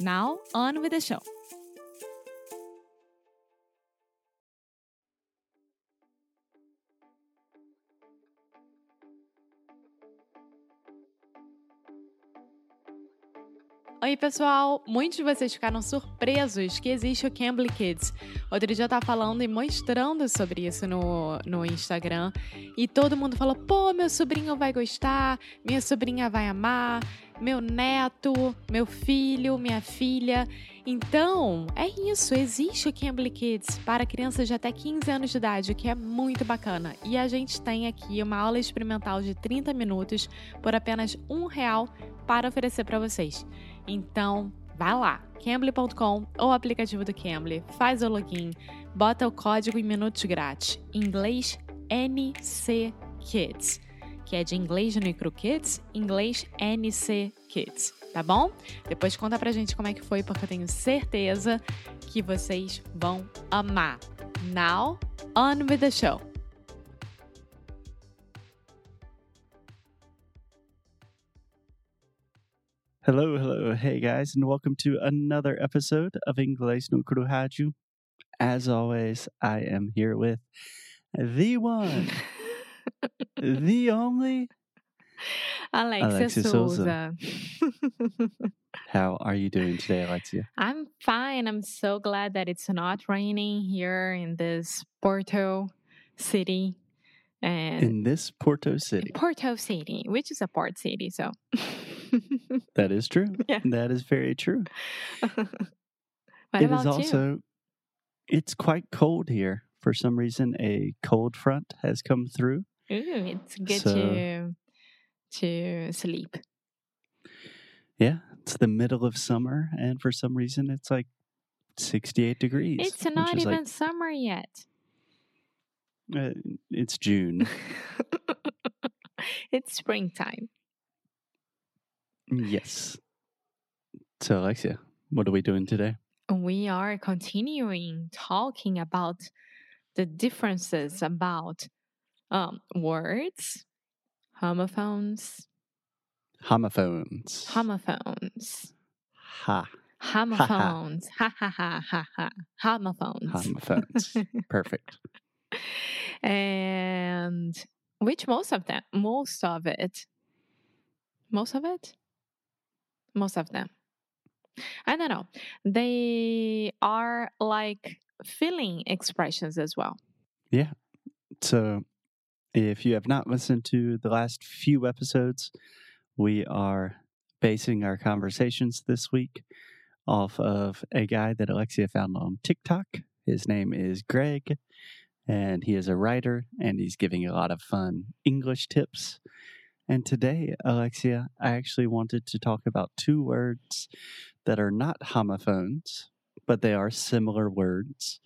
Now, on with the show! Oi, pessoal! Muitos de vocês ficaram surpresos que existe o Cambly Kids. Outro dia eu tava falando e mostrando sobre isso no, no Instagram e todo mundo falou: pô, meu sobrinho vai gostar, minha sobrinha vai amar, meu neto, meu filho, minha filha. Então, é isso, existe o Cambly Kids para crianças de até 15 anos de idade, o que é muito bacana. E a gente tem aqui uma aula experimental de 30 minutos por apenas um real para oferecer para vocês. Então, vai lá, cambly.com ou aplicativo do Cambly, faz o login, bota o código em minutos grátis, inglês NC Kids, que é de inglês no Micro Kids, inglês NC Kids, tá bom? Depois conta pra gente como é que foi, porque eu tenho certeza que vocês vão amar. Now, on with the show! Hello, hello, hey guys, and welcome to another episode of Inglês no Rádio. As always, I am here with the one, the only Alexia, Alexia Souza. Uh, How are you doing today, Alexia? I'm fine. I'm so glad that it's not raining here in this Porto city. And In this Porto City. Porto City, which is a port city, so That is true. Yeah. That is very true. It is about you? also it's quite cold here. For some reason a cold front has come through. Ooh, it's good So- to to sleep. Yeah, it's the middle of summer and for some reason it's like 68 degrees. It's not even like summer yet. uh, it's June. it's springtime. Yes. So, Alexia, what are we doing today? We are continuing talking about the differences about um, words, homophones, Homophones. homophones, ha. homophones, ha ha ha ha ha, homophones. Homophones. Perfect. and which most of them, most of it, most of it, most of them. I don't know. They are like feeling expressions as well. Yeah. So, if you have not listened to the last few episodes, we are basing our conversations this week off of a guy that Alexia found on TikTok. His name is Gregg, and he is a writer, and he's giving a lot of fun English tips. And today, Alexia, I actually wanted to talk about two words that are not homophones, but they are similar words.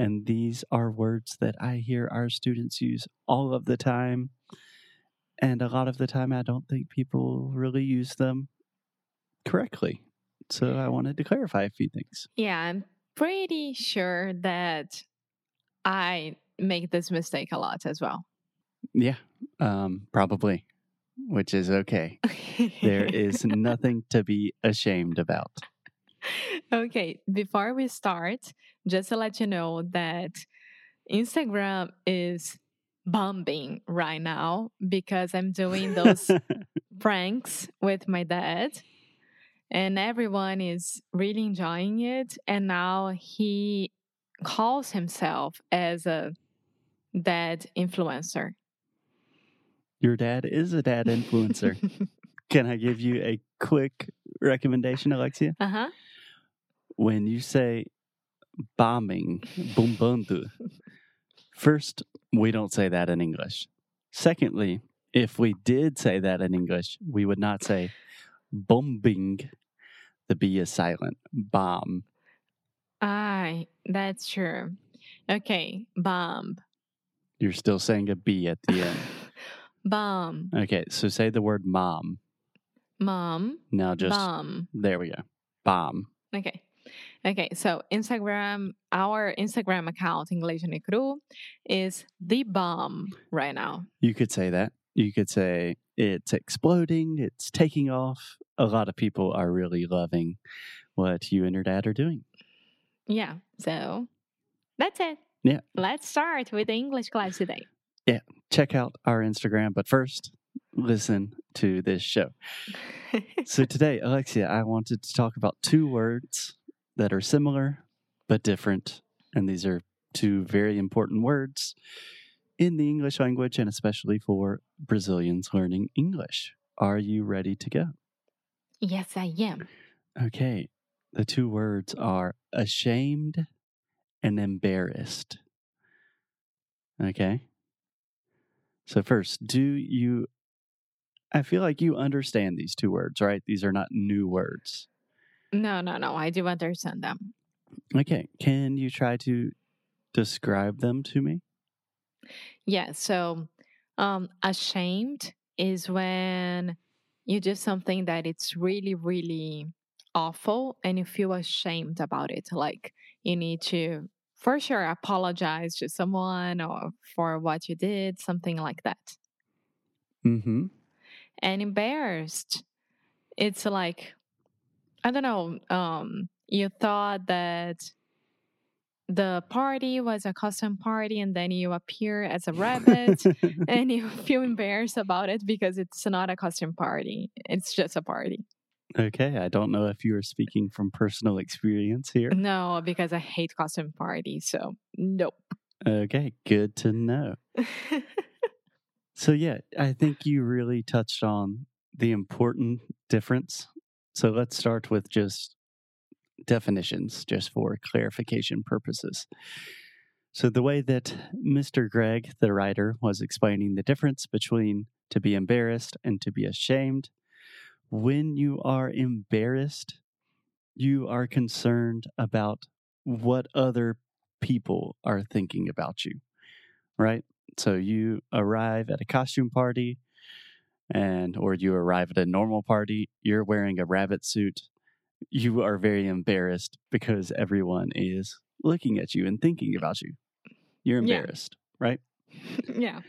And these are words that I hear our students use all of the time. And a lot of the time, I don't think people really use them correctly. So I wanted to clarify a few things. Yeah, I'm pretty sure that I make this mistake a lot as well. Yeah, um, probably, which is okay. There is nothing to be ashamed about. Okay, before we start, just to let you know that Instagram is bombing right now because I'm doing those pranks with my dad. and everyone is really enjoying it. And now he calls himself as a dad influencer. Your dad is a dad influencer. Can I give you a quick recommendation, Alexia? uh huh. When you say bombing, bumbundu, first, we don't say that in English. Secondly, if we did say that in English, we would not say bombing. The B is silent. Bomb. Ah, that's true. Okay, bomb. You're still saying a B at the end. bomb. Okay, so say the word mom. Mom. Now just bomb. there we go. Bomb. Okay. Okay, so Instagram, our Instagram account, English no Cru, is the bomb right now. You could say that. You could say it's exploding, it's taking off. A lot of people are really loving what you and your dad are doing. Yeah, so that's it. Yeah. Let's start with the English class today. Yeah, check out our Instagram, but first, listen to this show. So today, Alexia, I wanted to talk about two words that are similar but different. And these are two very important words in the English language and especially for Brazilians learning English. Are you ready to go? yes, I am. Okay. The two words are ashamed and embarrassed. Okay. So, first, do you, I feel like you understand these two words, right? These are not new words. No, no, no. I do understand them. Okay. Can you try to describe them to me? Yeah, so um ashamed is when you do something that it's really, really awful and you feel ashamed about it. Like you need to for sure apologize to someone or for what you did, something like that. Mm hmm. And embarrassed, it's like I don't know, um, you thought that the party was a custom party and then you appear as a rabbit and you feel embarrassed about it because it's not a costume party. It's just a party. okay. I don't know if you are speaking from personal experience here. No, because I hate costume parties. So, nope. Okay. Good to know. So, yeah, I think you really touched on the important difference. So, let's start with just definitions, just for clarification purposes. So, the way that Mr. Gregg, the writer, was explaining the difference between to be embarrassed and to be ashamed, when you are embarrassed, you are concerned about what other people are thinking about you, right? So you arrive at a costume party and or you arrive at a normal party, you're wearing a rabbit suit. You are very embarrassed because everyone is looking at you and thinking about you. You're Yeah. embarrassed, right? yeah.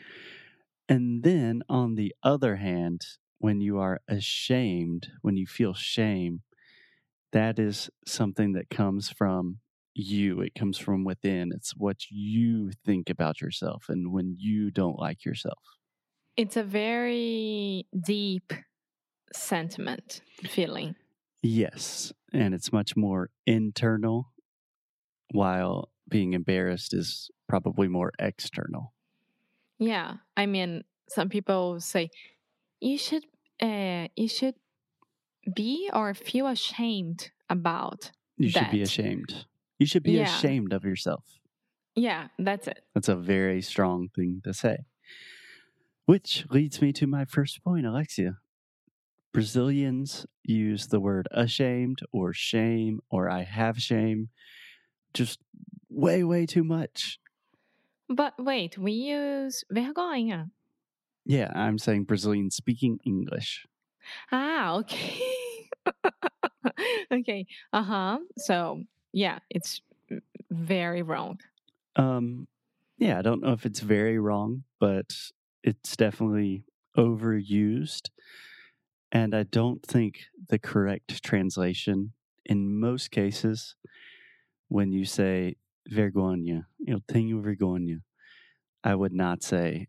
And then on the other hand, when you are ashamed, when you feel shame, that is something that comes from you. It comes from within. It's what you think about yourself and when you don't like yourself. It's a very deep sentiment feeling. Yes. And it's much more internal, while being embarrassed is probably more external. Yeah. I mean, some people say you should uh you should be or feel ashamed about. You should be ashamed. You should be Yeah. ashamed of yourself. Yeah, that's it. That's a very strong thing to say. Which leads me to my first point, Alexia. Brazilians use the word ashamed or shame or I have shame just way, way too much. But wait, we use vergonha. Yeah, I'm saying Brazilian speaking English. Ah, okay. okay. Uh huh. So, yeah, it's very wrong. Um, yeah, I don't know if it's very wrong, but it's definitely overused. And I don't think the correct translation in most cases, when you say vergonha, you know, tenho vergonha, I would not say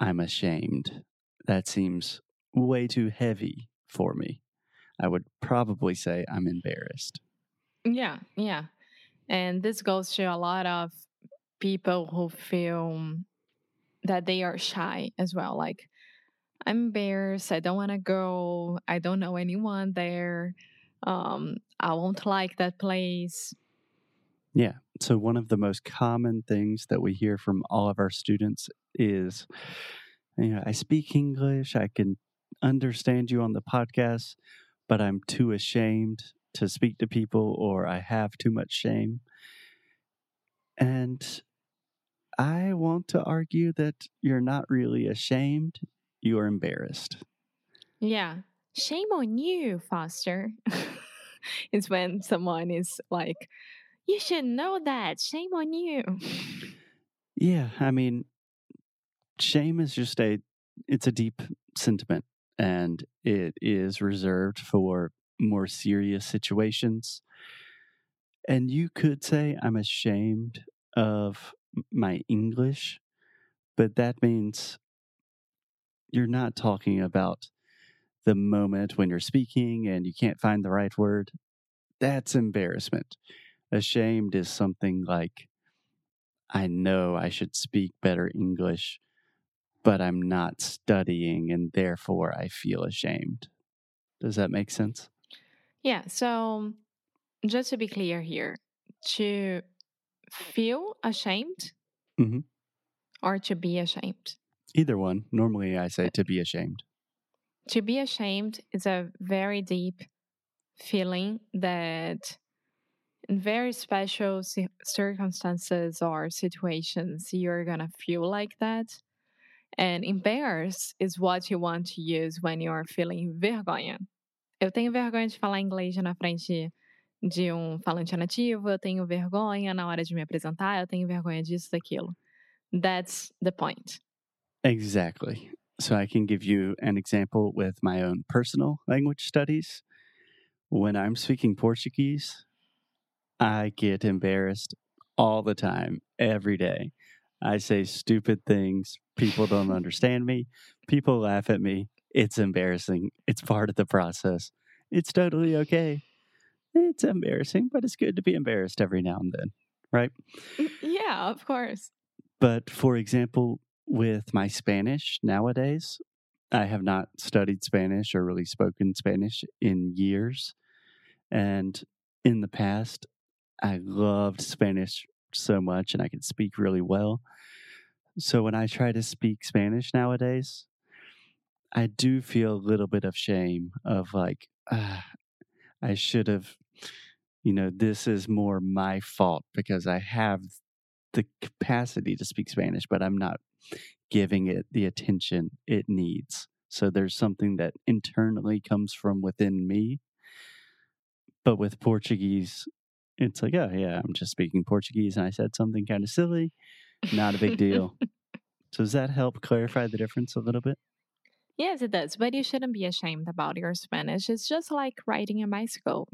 I'm ashamed. That seems way too heavy for me. I would probably say I'm embarrassed. Yeah, yeah. And this goes to a lot of people who feel that they are shy as well. Like, I'm embarrassed. I don't want to go. I don't know anyone there. Um, I won't like that place. Yeah. So, one of the most common things that we hear from all of our students is, you know, I speak English, I can understand you on the podcast, but I'm too ashamed to speak to people or I have too much shame. And I want to argue that you're not really ashamed, you're embarrassed. Yeah. Shame on you, Foster. it's when someone is like, you should know that. Shame on you. Yeah, I mean, shame is just a it's a deep sentiment and it is reserved for more serious situations. And you could say I'm ashamed of my English, but that means you're not talking about the moment when you're speaking and you can't find the right word. That's embarrassment. Ashamed is something like, I know I should speak better English, but I'm not studying and therefore I feel ashamed. Does that make sense? Yeah. So, just to be clear here, to feel ashamed Mhm. or to be ashamed? Either one. Normally I say to be ashamed. To be ashamed is a very deep feeling that in very special circumstances or situations, you're going to feel like that. And embarrassed is what you want to use when you're feeling vergonha. Eu tenho vergonha de falar inglês na frente de um falante nativo, eu tenho vergonha na hora de me apresentar, eu tenho vergonha disso, daquilo. That's the point. Exactly. So I can give you an example with my own personal language studies. When I'm speaking Portuguese, I get embarrassed all the time, every day. I say stupid things. People don't understand me. People laugh at me. It's embarrassing. It's part of the process. It's totally okay. It's embarrassing, but it's good to be embarrassed every now and then, right? Yeah, of course. But for example, with my Spanish nowadays, I have not studied Spanish or really spoken Spanish in years. And in the past, I loved Spanish so much and I could speak really well. So when I try to speak Spanish nowadays, I do feel a little bit of shame of like, ah, I should have, you know, this is more my fault because I have the capacity to speak Spanish, but I'm not giving it the attention it needs. So there's something that internally comes from within me. But with Portuguese, it's like, oh, yeah, I'm just speaking Portuguese and I said something kind of silly. Not a big deal. so does that help clarify the difference a little bit? Yes, it does. But you shouldn't be ashamed about your Spanish. It's just like riding a bicycle.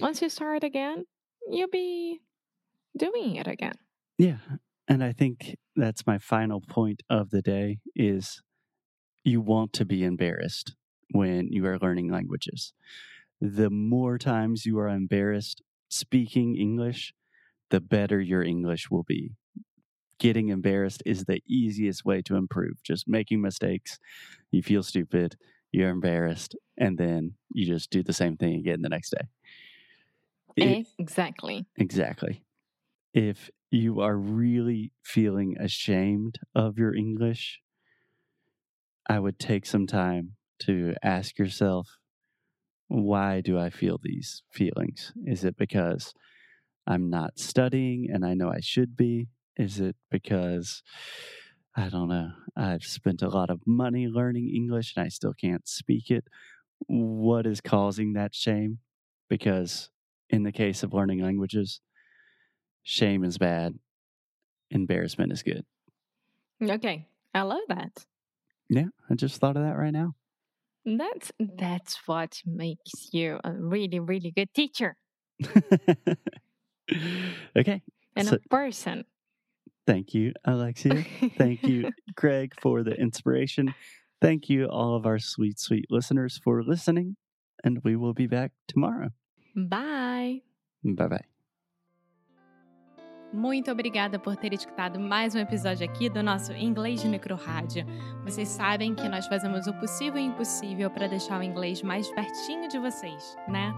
Once you start again, you'll be doing it again. Yeah. And I think that's my final point of the day is you want to be embarrassed when you are learning languages. The more times you are embarrassed speaking English, the better your English will be. Getting embarrassed is the easiest way to improve. Just making mistakes, you feel stupid, you're embarrassed, and then you just do the same thing again the next day. It- exactly. Exactly. If you are really feeling ashamed of your English, I would take some time to ask yourself, why do I feel these feelings? Is it because I'm not studying and I know I should be? Is it because I don't know, I've spent a lot of money learning English and I still can't speak it? What is causing that shame? Because in the case of learning languages, shame is bad, embarrassment is good. Okay. I love that. Yeah, I just thought of that right now. That's that's what makes you a really, really good teacher okay, and So- a person. Thank you, Alexia. Thank you, Greg, for the inspiration. Thank you, all of our sweet, sweet listeners, for listening. and we will be back tomorrow. Bye! Bye bye. Muito obrigada por ter escutado mais um episódio aqui do nosso Inglês de Micro Rádio. Vocês sabem que nós fazemos o possível e impossível para deixar o inglês mais pertinho de vocês, né?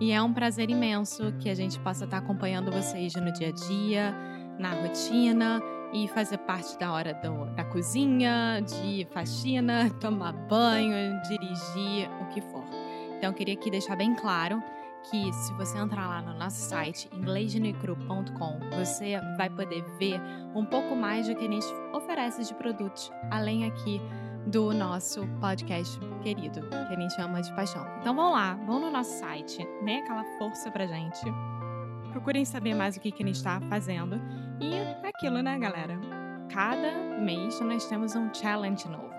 E é um prazer imenso que a gente possa estar acompanhando vocês no dia a dia, na rotina e fazer parte da hora do, da cozinha, de faxina, tomar banho, dirigir, o que for. Então, eu queria aqui deixar bem claro que se você entrar lá no nosso site inglesdenecru.com, você vai poder ver um pouco mais do que a gente oferece de produtos, além aqui do nosso podcast querido, que a gente chama de paixão. Então vão lá, vão no nosso site, né? Aquela força pra gente. Procurem saber mais o que, que a gente está fazendo. E é aquilo, né, galera? Cada mês nós temos um challenge novo.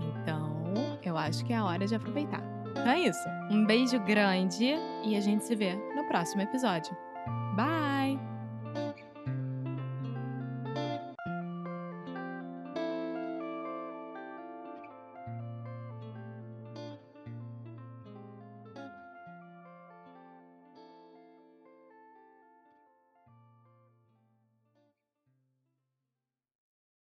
Então, eu acho que é a hora de aproveitar. Então é isso. Um beijo grande e a gente se vê no próximo episódio. Bye!